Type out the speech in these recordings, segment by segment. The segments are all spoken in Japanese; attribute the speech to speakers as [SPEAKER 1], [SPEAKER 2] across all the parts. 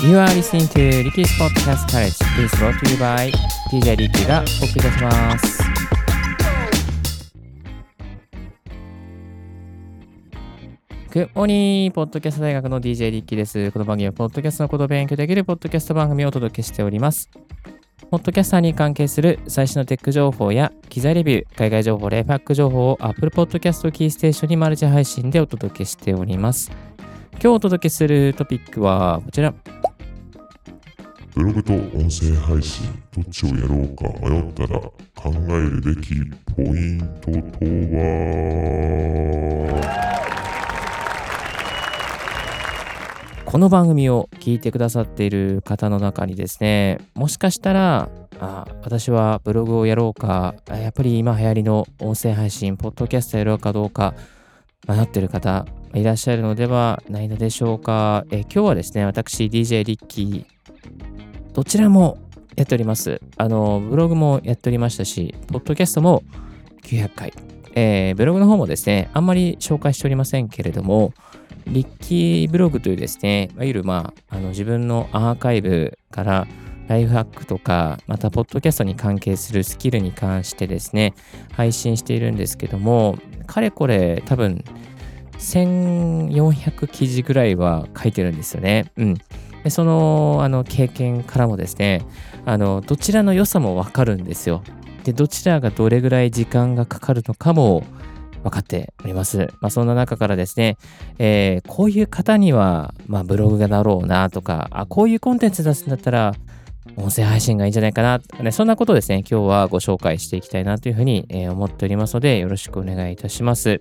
[SPEAKER 1] You are listening to Ricky's Podcast College. It is brought to you by DJ Ricky がお送りいたします。Good morning! ポッドキャスト大学の DJ リッキーです。この番組は、ポッドキャストのことを勉強できるポッドキャスト番組をお届けしております。ポッドキャスターに関係する最新のテック情報や機材レビュー、海外情報、レイファック情報を Apple Podcast キーステーションにマルチ配信でお届けしております。今日お届けするトピックはこちら。
[SPEAKER 2] ブログと音声配信、どっちをやろうか迷ったら考えるべきポイントとは？
[SPEAKER 1] この番組を聞いてくださっている方の中にですね、もしかしたら、あ私はブログをやろうか、やっぱり今流行りの音声配信、ポッドキャストやろうかどうか迷ってる方いらっしゃるのではないのでしょうか。え今日はですね、私 DJ リッキー、どちらもやっております。あの、ブログもやっておりましたし、ポッドキャストも900回。えーブログの方もですね、あんまり紹介しておりませんけれども、リッキーブログというですね、いわゆるまあ、あの自分のアーカイブからライフハックとか、またポッドキャストに関係するスキルに関してですね、配信しているんですけども、かれこれ多分1400記事ぐらいは書いてるんですよね。うん。でそのあの経験からもですね、あのどちらの良さもわかるんですよ。で、どちらがどれぐらい時間がかかるのかも分かっております。まあ、そんな中からですね、えーこういう方には、まあ、ブログがだろうなとか、あ、こういうコンテンツ出すんだったら、音声配信がいいんじゃないかなとね、そんなことをですね、今日はご紹介していきたいなというふうに、えー思っておりますので、よろしくお願いいたします。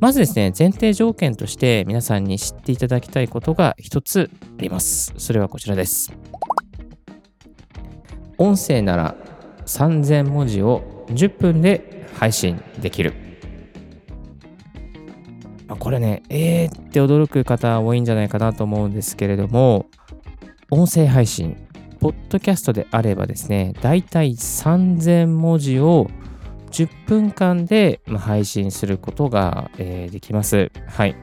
[SPEAKER 1] まずですね、前提条件として皆さんに知っていただきたいことが一つあります。それはこちらです。音声なら3000文字を10分で配信できる。これね、えーって驚く方多いんじゃないかなと思うんですけれども、音声配信、ポッドキャストであればですね、だいたい3000文字を10分間で配信することが、えーできます。はい。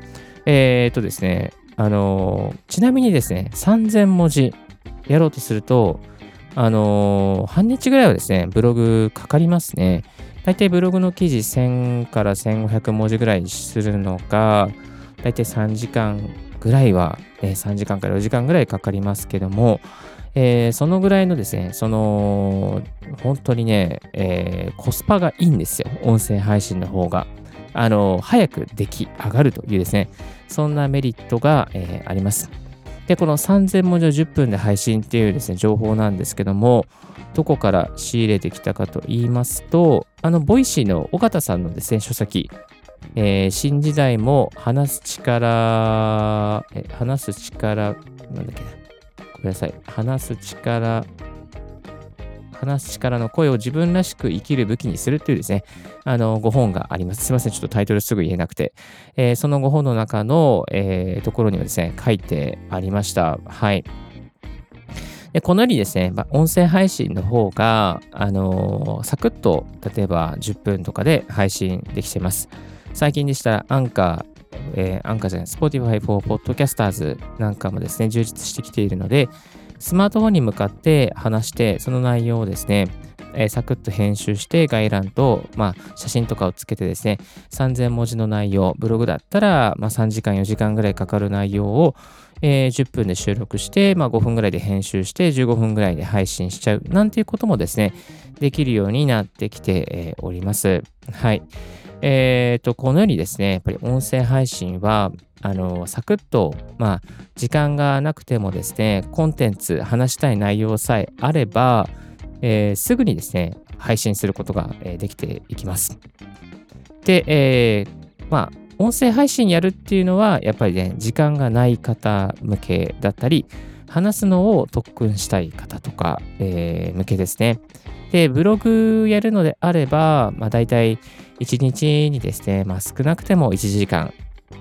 [SPEAKER 1] えー、っとですね、あのーちなみにですね、3000文字やろうとすると、あのー半日ぐらいはですね、ブログかかりますね。大体ブログの記事1000から1500文字ぐらいするのが、大体3時間ぐらいは、えー3時間から4時間ぐらいかかりますけども、えーそのぐらいのですね、その、本当にね、えーコスパがいいんですよ。音声配信の方が。あの、早く出来上がるというですね、そんなメリットが、えーあります。で、この3000文字を10分で配信っていうですね、情報なんですけども、どこから仕入れてきたかと言いますと、あの、 Voicy の緒方さんのですね、書籍、えー新時代も話す力、え話す力、なんだっけな、ごめんなさい、話す力、話す力の声を自分らしく生きる武器にするというですね、あの、5本があります。すいません、ちょっとタイトルすぐ言えなくて。えーその5本の中の、えーところにはですね、書いてありました。はい。でこのようにですね、ま音声配信の方が、あのーサクッと、例えば10分とかで配信できています。最近でしたら、アンカー、えーアンカーじゃない Spotify for Podcasters なんかもですね、充実してきているので、スマートフォンに向かって話して、その内容をですね、えーサクッと編集して概覧と、まあ、写真とかをつけてですね、3000文字の内容、ブログだったら、まあ、3時間、4時間ぐらいかかる内容を、えー10分で収録して、まあ、5分ぐらいで編集して、15分ぐらいで配信しちゃう、なんていうこともですね、できるようになってきて、えーおります。はい。えっ、と、このようにですね、やっぱり音声配信は、あの、サクッと、まあ、時間がなくてもですね、コンテンツ、話したい内容さえあれば、えーすぐにですね、配信することが、できていきます。で、えーまあ、音声配信やるっていうのは、やっぱりね、時間がない方向けだったり、話すのを特訓したい方とか、えー向けですね。で、ブログやるのであれば、まあ、大体1日にですね、まあ、少なくても1時間、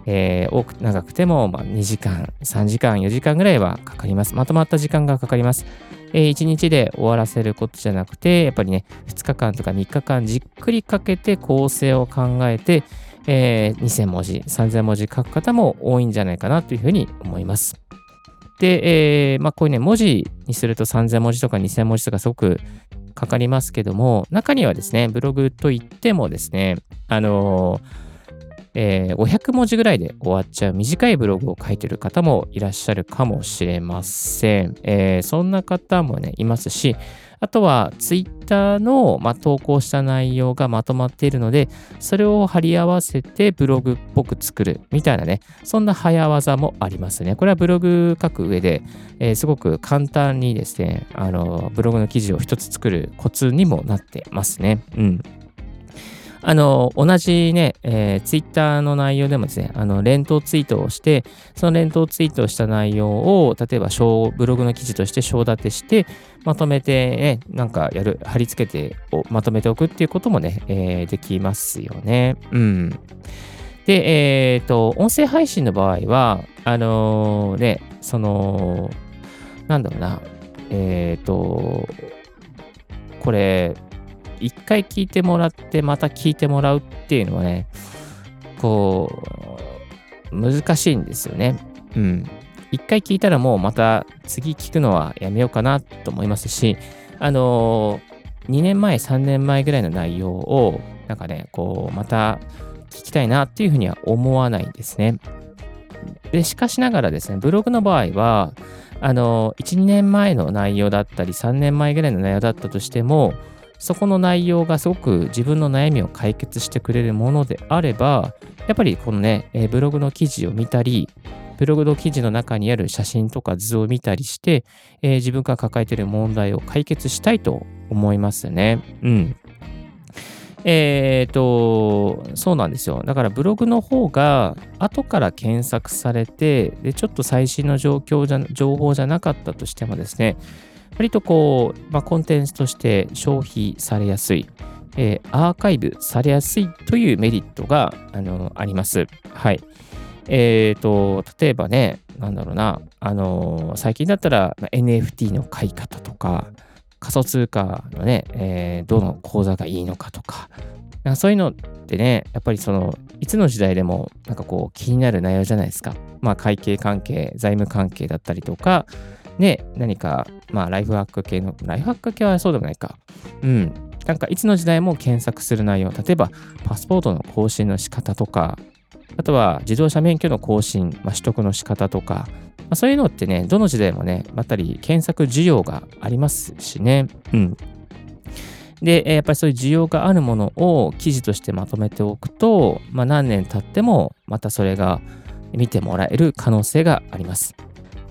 [SPEAKER 1] えー多く長くてもま2時間、3時間、4時間ぐらいはかかります。まとまった時間がかかります。えー1日で終わらせることじゃなくて、やっぱりね、2日間とか3日間じっくりかけて構成を考えて、えー、2000文字、3000文字書く方も多いんじゃないかなというふうに思います。で、えー、まあ、こういうね、文字にすると3000文字とか2000文字とかすごくかかりますけども、中にはですね、ブログといってもですね、あのーえー、500文字ぐらいで終わっちゃう短いブログを書いてる方もいらっしゃるかもしれません。えー、そんな方もね、いますし、あとはツイッターの、まあ、投稿した内容がまとまっているので、それを貼り合わせてブログっぽく作るみたいなね、そんな早技もありますね。これはブログ書く上で、えー、すごく簡単にですね、あの、ブログの記事を一つ作るコツにもなってますね。うん。あの、同じね、えー、ツイッターの内容でもですね、あの、連投ツイートをして、その連投ツイートをした内容を、例えば、ブログの記事として章立てして、まとめて、ね、なんかやる、貼り付けてまとめておくっていうこともね、えー、できますよね。うん。で、えっ、ー、と、音声配信の場合は、あのー、ね、その、なんだろうな、えっ、ー、と、これ、一回聞いてもらってまた聞いてもらうっていうのはね、こう、難しいんですよね。うん。一回聞いたらもうまた次聞くのはやめようかなと思いますし、あのー、2年前、3年前ぐらいの内容を、なんかね、こう、また聞きたいなっていうふうには思わないんですね。で、しかしながらですね、ブログの場合は、あの、1、2年前の内容だったり、3年前ぐらいの内容だったとしても、そこの内容がすごく自分の悩みを解決してくれるものであれば、やっぱりこのね、えブログの記事を見たり、ブログの記事の中にある写真とか図を見たりして、えー、自分が抱えている問題を解決したいと思いますね。うん。えっ、ー、と、そうなんですよ。だからブログの方が後から検索されて、で、ちょっと最新の状況じゃ、情報じゃなかったとしてもですね、割とこう、まあ、コンテンツとして消費されやすい、えー、アーカイブされやすいというメリットがあのあります。はい。えっ、ー、と、例えばね、なんだろうな、あの、最近だったら NFT の買い方とか、仮想通貨のね、えー、どの口座がいいのかとか、かそういうのってね、やっぱりその、いつの時代でもなんかこう気になる内容じゃないですか。まあ会計関係、財務関係だったりとか、ね、何か、まあ、ライフハック系の、ライフハック系はそうでもないか。うん。なんか、いつの時代も検索する内容、例えば、パスポートの更新の仕方とか、あとは自動車免許の更新、まあ、取得の仕方とか、まあ、そういうのってね、どの時代もね、まったり検索需要がありますしね。うん。で、やっぱりそういう需要があるものを記事としてまとめておくと、まあ、何年経ってもまたそれが見てもらえる可能性があります。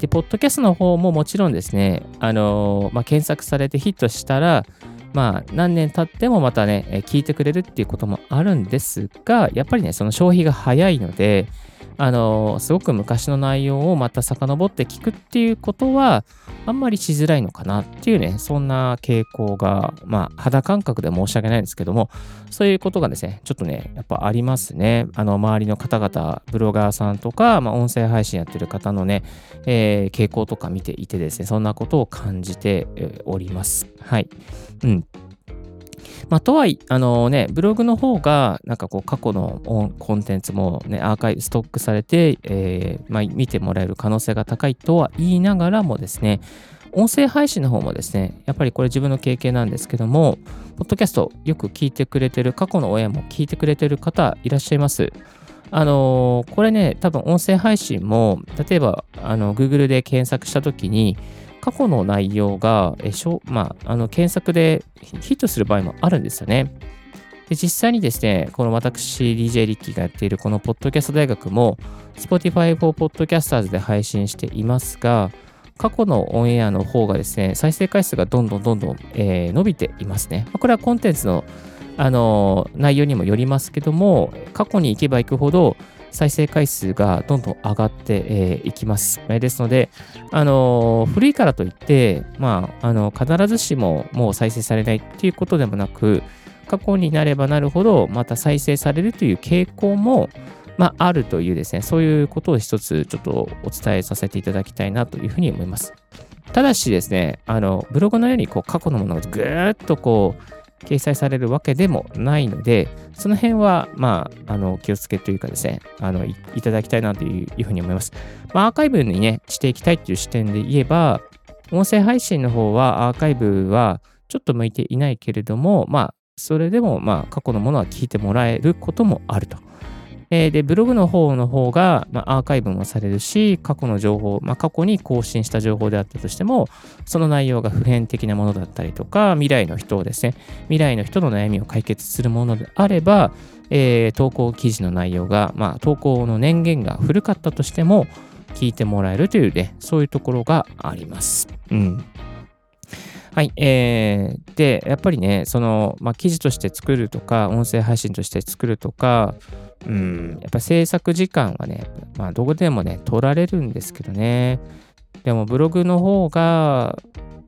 [SPEAKER 1] で、ポッドキャストの方ももちろんですね、あのまあ、検索されてヒットしたら、まあ、何年経ってもまたね、聞いてくれるっていうこともあるんですが、やっぱりね、その消費が早いので、あの、すごく昔の内容をまた遡って聞くっていうことは、あんまりしづらいのかなっていうね、そんな傾向が、まあ、肌感覚で申し訳ないんですけども、そういうことがですね、ちょっとね、やっぱありますね。あの、周りの方々、ブロガーさんとか、まあ、音声配信やってる方のね、えー、傾向とか見ていてですね、そんなことを感じております。はい。うん。まあ、とはいあのね、ブログの方が、なんかこう、過去のコンテンツもね、アーカイブ、ストックされて、えー、まあ、見てもらえる可能性が高いとは言いながらもですね、音声配信の方もですね、やっぱりこれ自分の経験なんですけども、ポッドキャストよく聞いてくれてる、過去の親も聞いてくれてる方いらっしゃいます。あのー、これね、多分音声配信も、例えば、あの、Google で検索したときに、過去の内容が、えしょまあ、あの検索でヒットする場合もあるんですよね。で実際にですね、この私、DJ リッキーがやっているこのポッドキャスト大学も、Spotify for Podcasters で配信していますが、過去のオンエアの方がですね、再生回数がどんどんどんどん、えー、伸びていますね。これはコンテンツの、あのー、内容にもよりますけども、過去に行けば行くほど、再生回数がどんどん上がってい、きます。ですので、あの、古いからといって、まあ、あの必ずしももう再生されないっていうことでもなく、過去になればなるほど、また再生されるという傾向も、まあ、あるというですね、そういうことを一つちょっとお伝えさせていただきたいなというふうに思います。ただしですね、あの、ブログのようにこう過去のものがぐーっとこう、掲載されるわけでもないので、その辺は、まあ、あの、気をつけというかですね、あのい、いただきたいなというふうに思います。まあ、アーカイブにね、していきたいという視点で言えば、音声配信の方はアーカイブはちょっと向いていないけれども、まあ、それでも、まあ、過去のものは聞いてもらえることもあると。えー、で、ブログの方の方が、まあ、アーカイブもされるし、過去の情報、まあ、過去に更新した情報であったとしても、その内容が普遍的なものだったりとか、未来の人をですね、未来の人の悩みを解決するものであれば、えー、投稿記事の内容が、まあ、投稿の年限が古かったとしても、聞いてもらえるというね、そういうところがあります。うん。はい。えー、で、やっぱりね、その、まあ、記事として作るとか、音声配信として作るとか、うん、やっぱ制作時間はね、まあ、どこでもね、取られるんですけどね。でも、ブログの方が、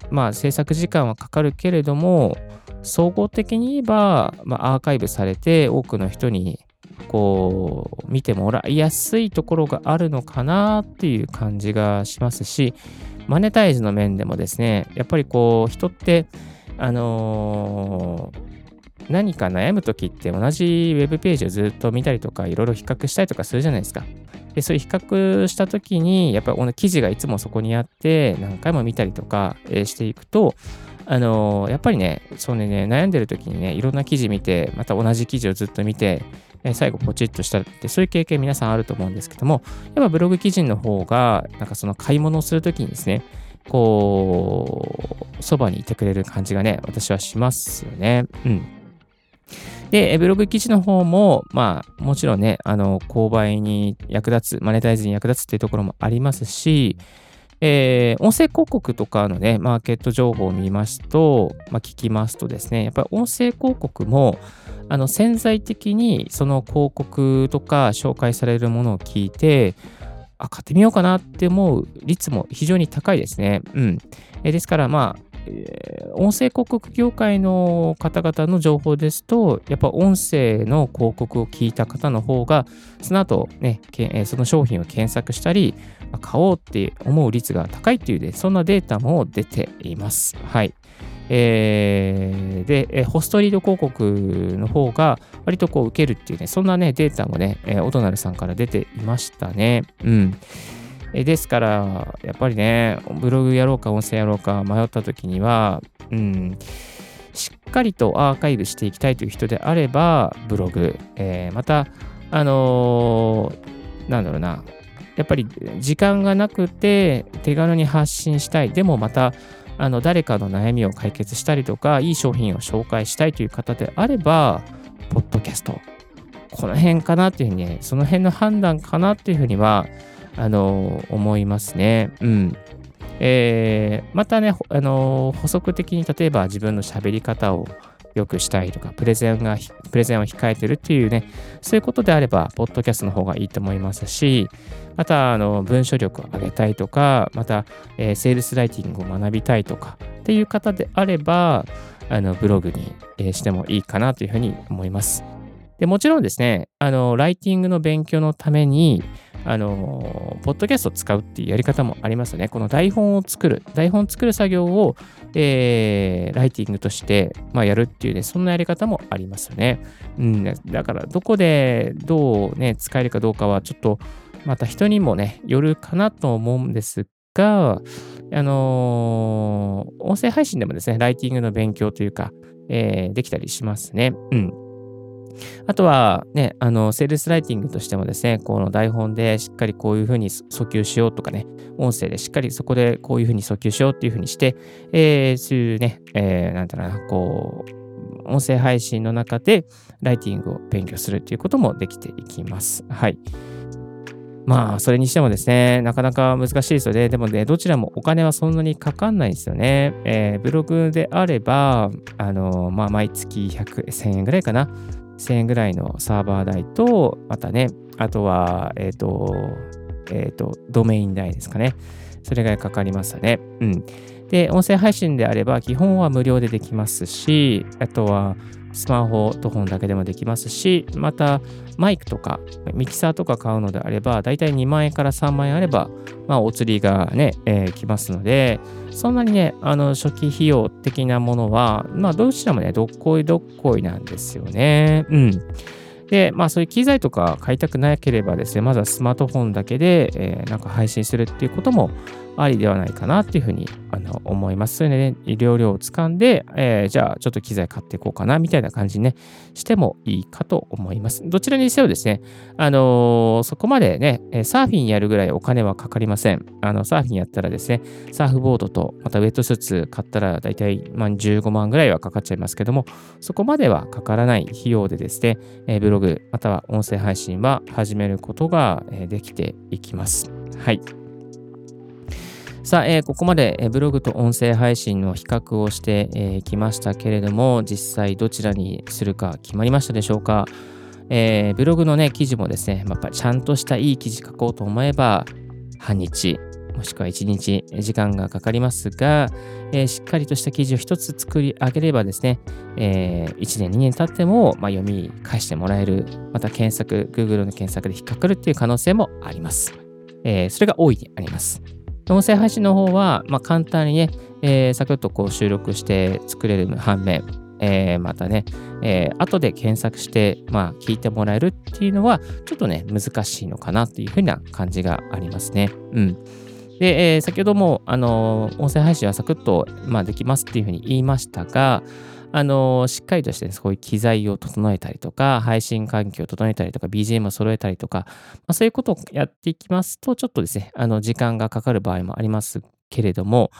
[SPEAKER 1] まあ、制作時間はかかるけれども、総合的に言えば、まあ、アーカイブされて、多くの人に、こう、見てもらいやすいところがあるのかなっていう感じがしますし、マネタイズの面でもですね、やっぱりこう、人って、あのー、何か悩むときって同じウェブページをずっと見たりとか、いろいろ比較したりとかするじゃないですか。で、そういう比較したときに、やっぱり記事がいつもそこにあって、何回も見たりとかしていくと、あの、やっぱりね、そうね、悩んでる時にね、いろんな記事見て、また同じ記事をずっと見て、最後ポチッとしたって、そういう経験皆さんあると思うんですけども、やっぱブログ記事の方が、なんかその買い物をするときにですね、こう、そばにいてくれる感じがね、私はしますよね。うん。で、ブログ記事の方も、まあ、もちろんね、あの、購買に役立つ、マネタイズに役立つっていうところもありますし、えー、音声広告とかのね、マーケット情報を見ますと、まあ、聞きますとですね、やっぱり音声広告も、あの潜在的にその広告とか紹介されるものを聞いて、あ、買ってみようかなって思う率も非常に高いですね。うん。えですから、まあ、音声広告業界の方々の情報ですと、やっぱ音声の広告を聞いた方の方が、その後ね、その商品を検索したり、買おうって思う率が高いっていう、ね、そんなデータも出ています。はい。えー、で、ホストリード広告の方が割とこう受けるっていうね、そんなね、データもね、オトナルさんから出ていましたね。うん。えですから、やっぱりね、ブログやろうか音声やろうか迷った時には、うん、しっかりとアーカイブしていきたいという人であれば、ブログ、えー、また、あのー、なんだろうな、やっぱり時間がなくて手軽に発信したい。でもまた、あの誰かの悩みを解決したりとか、いい商品を紹介したいという方であれば、ポッドキャスト。この辺かなっていうふうにね、その辺の判断かなっていうふうには、あの、思いますね。うん。えー、またね、あの、補足的に例えば自分の喋り方を良くしたいとか、プレゼンが、プレゼンを控えてるっていうね、そういうことであれば、ポッドキャストの方がいいと思いますし、また、あの、文章力を上げたいとか、また、えー、セールスライティングを学びたいとかっていう方であれば、あの、ブログに、えー、してもいいかなというふうに思います。で、もちろんですね、あの、ライティングの勉強のために、あの、ポッドキャストを使うっていうやり方もありますね。この台本を作る、台本を作る作業を、えー、ライティングとして、まあ、やるっていうね、そんなやり方もありますよね。うん、だから、どこでどうね、使えるかどうかは、ちょっと、また人にもね、よるかなと思うんですが、あのー、音声配信でもですね、ライティングの勉強というか、えー、できたりしますね。うん。あとはね、あの、セールスライティングとしてもですね、この台本でしっかりこういうふうに訴求しようとかね、音声でしっかりそこでこういうふうに訴求しようっていうふうにして、えー、そういうね、えー、なんだろうな、こう、音声配信の中でライティングを勉強するっていうこともできていきます。はい。まあ、それにしてもですね、なかなか難しいですよね。でもね、どちらもお金はそんなにかかんないんですよね。えー、ブログであれば、あの、まあ、毎月100、1000円ぐらいかな。1000円ぐらいのサーバー代と、またね、あとは、えっ、ー、と、えっ、ー、と、ドメイン代ですかね。それがかかりますね。うん。で、音声配信であれば、基本は無料でできますし、あとは、スマホと本だけでもできますし、またマイクとかミキサーとか買うのであれば、だいたい2万円から3万円あれば、まあ、お釣りがね、えー、来ますので、そんなにね、あの初期費用的なものは、まあ、どちらもね、どっこいどっこいなんですよね。うん。で、まあそういう機材とか買いたくなければですね、まずはスマートフォンだけで、えー、なんか配信するっていうこともありではないかなっていうふうにあの思います。それでね、容量をつかんで、えー、じゃあちょっと機材買っていこうかなみたいな感じにね、してもいいかと思います。どちらにせよですね、あのー、そこまでね、サーフィンやるぐらいお金はかかりません。あの、サーフィンやったらですね、サーフボードと、またウェットスーツ買ったらだいたい15万ぐらいはかかっちゃいますけども、そこまではかからない費用でですね、えブログ、または音声配信は始めることができていきます。はい。さあ、えー、ここまで、ブログと音声配信の比較をしてき、ましたけれども、実際どちらにするか決まりましたでしょうか。えー、ブログのね、記事もですね、やっぱりちゃんとしたいい記事書こうと思えば、半日、もしくは1日時間がかかりますが、えー、しっかりとした記事を1つ作り上げればですね、えー、1年、2年経っても、まあ、読み返してもらえる、また検索、Google の検索で引っかかるっていう可能性もあります。えー、それが大いにあります。音声配信の方は、まあ、簡単にね、えー、サクッとこう収録して作れる反面、えー、またね、えー、後で検索して、まあ、聞いてもらえるっていうのは、ちょっとね、難しいのかなというふうな感じがありますね。うん。で、えー、先ほども、あの、音声配信はサクッと、まあ、できますっていうふうに言いましたが、あのしっかりとして、ね、そういう機材を整えたりとか、配信環境を整えたりとか、BGM を揃えたりとか、まあ、そういうことをやっていきますと、ちょっとですね、あの、時間がかかる場合もありますけれども、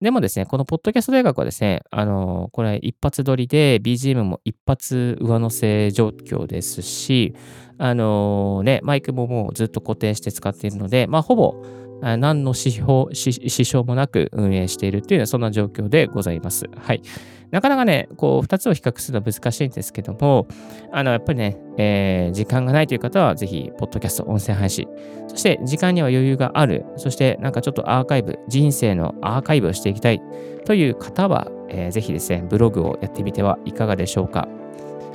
[SPEAKER 1] でもですね、このポッドキャスト大学はですね、あの、これ一発撮りで BGM も一発上乗せ状況ですし、あのね、マイクももうずっと固定して使っているので、まあ、ほぼ何の支障もなく運営しているというような、そんな状況でございます。はい。なかなかね、こう、2つを比較するのは難しいんですけども、あの、やっぱりね、えー、時間がないという方は、ぜひ、ポッドキャスト、音声配信、そして時間には余裕がある、そしてなんかちょっとアーカイブ、人生のアーカイブをしていきたいという方は、えー、ぜひですね、ブログをやってみてはいかがでしょうか。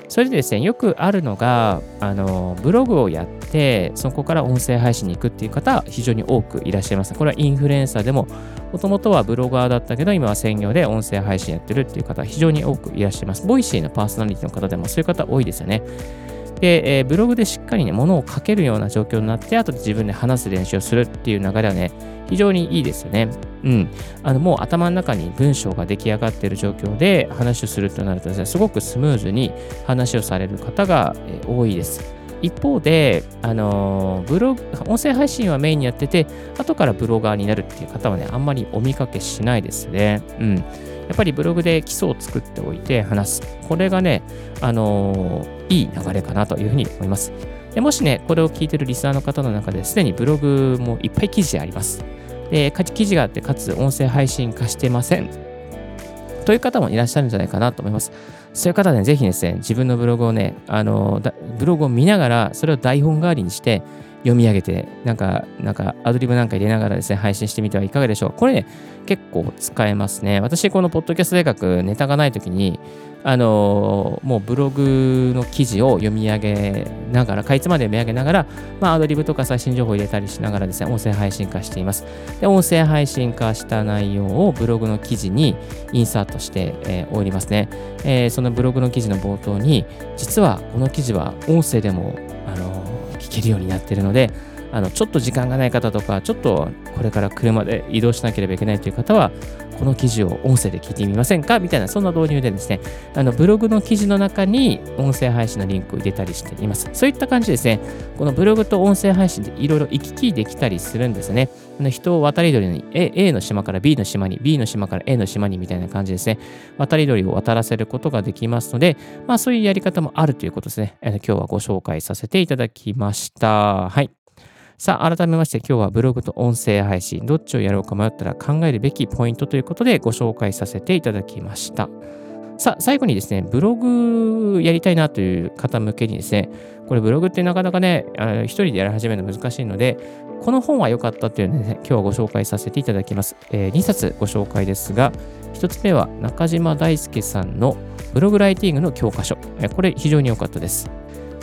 [SPEAKER 1] それでですね、よくあるのが、あの、ブログをやって、そこから音声配信に行くっていう方、非常に多くいらっしゃいます。これはインフルエンサーでも、もともとはブロガーだったけど、今は専業で音声配信やってるっていう方、非常に多くいらっしゃいます。ボイシーのパーソナリティの方でもそういう方多いですよね。で、えー、ブログでしっかりね、ものを書けるような状況になって、あとで自分で話す練習をするっていう流れはね、非常にいいですよね。うん。あの、もう頭の中に文章が出来上がっている状況で話をするとなるとですね、すごくスムーズに話をされる方が、え多いです。一方で、あのブログ、音声配信はメインにやってて、後からブロガーになるっていう方はね、あんまりお見かけしないですね。うん。やっぱりブログで基礎を作っておいて話す。これがね、あのー、いい流れかなというふうに思います。でもしね、これを聞いてるリスナーの方の中ですでにブログもいっぱい記事あります。で、記事があって、かつ音声配信化してません。という方もいらっしゃるんじゃないかなと思います。そういう方ね、ぜひですね、自分のブログをね、あの、ブログを見ながら、それを台本代わりにして、読み上げて、なんか、なんか、アドリブなんか入れながらですね、配信してみてはいかがでしょうか。これね、結構使えますね。私、このポッドキャスト大学、ネタがないときに、あのー、もうブログの記事を読み上げながら、かいつまで読み上げながら、まあ、アドリブとか最新情報を入れたりしながらですね、音声配信化しています。で、音声配信化した内容をブログの記事にインサートして、えー、おりますね、えー、そのブログの記事の冒頭に、実はこの記事は音声でも、あの聞けるようになっているので、あのちょっと時間がない方とか、ちょっとこれから車で移動しなければいけないという方は、この記事を音声で聞いてみませんか？みたいな、そんな導入でですね、あのブログの記事の中に音声配信のリンクを入れたりしています。そういった感じですね、このブログと音声配信でいろいろ行き来できたりするんですね。あの人を渡り鳥に A, A の島から B の島に、B の島から A の島にみたいな感じですね、渡り鳥を渡らせることができますので、まあそういうやり方もあるということですね。今日はご紹介させていただきました。はい。さあ、改めまして今日はブログと音声配信、どっちをやろうか迷ったら考えるべきポイントということでご紹介させていただきました。さあ、最後にですね、ブログやりたいなという方向けにですね、これブログってなかなかね、一人でやり始めるの難しいので、この本は良かったっていうので、ね、今日はご紹介させていただきます。えー、2冊ご紹介ですが、1つ目は中島大輔さんのブログライティングの教科書。これ非常に良かったです。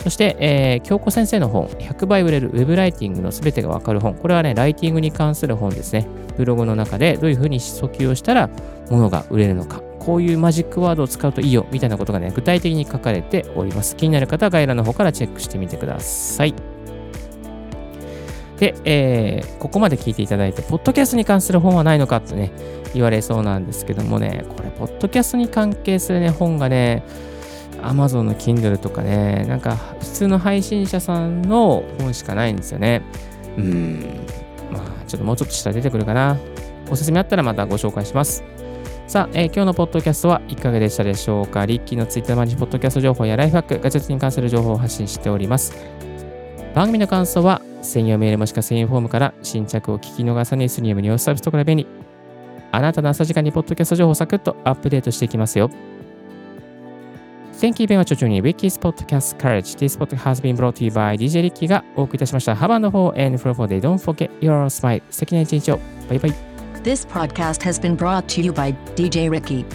[SPEAKER 1] そして、えー、京子先生の本、100倍売れるウェブライティングのすべてがわかる本。これはね、ライティングに関する本ですね。ブログの中でどういうふうに訴求をしたら物が売れるのか。こういうマジックワードを使うといいよ、みたいなことがね、具体的に書かれております。気になる方は概要欄の方からチェックしてみてください。で、えー、ここまで聞いていただいて、ポッドキャストに関する本はないのかってね、言われそうなんですけどもね、これ、ポッドキャストに関係するね、本がね、Amazon の Kindle とかね、なんか普通の配信者さんの本しかないんですよね。うん。まあ、ちょっともうちょっとしたら出てくるかな。おすすめあったらまたご紹介します。さあ、えー、今日のポッドキャストはいかがでしたでしょうか？リッキーのツイッターマジポッドキャスト情報やライフハック、ガジェットに関する情報を発信しております。番組の感想は専用メールもしくは専用フォームから新着を聞き逃さないスニームニュースサービスとから便利。あなたの朝時間にポッドキャスト情報をサクッとアップデートしていきますよ。Thank you very much for joining Ricky's Podcast Courage. This podcast has been brought to you by DJ Ricky がお送りいたしました。Have a wonderful and f r o for day. Don't forget your smile. 素敵な一日を。バイバイ。
[SPEAKER 3] This podcast has been brought to you by DJ Ricky.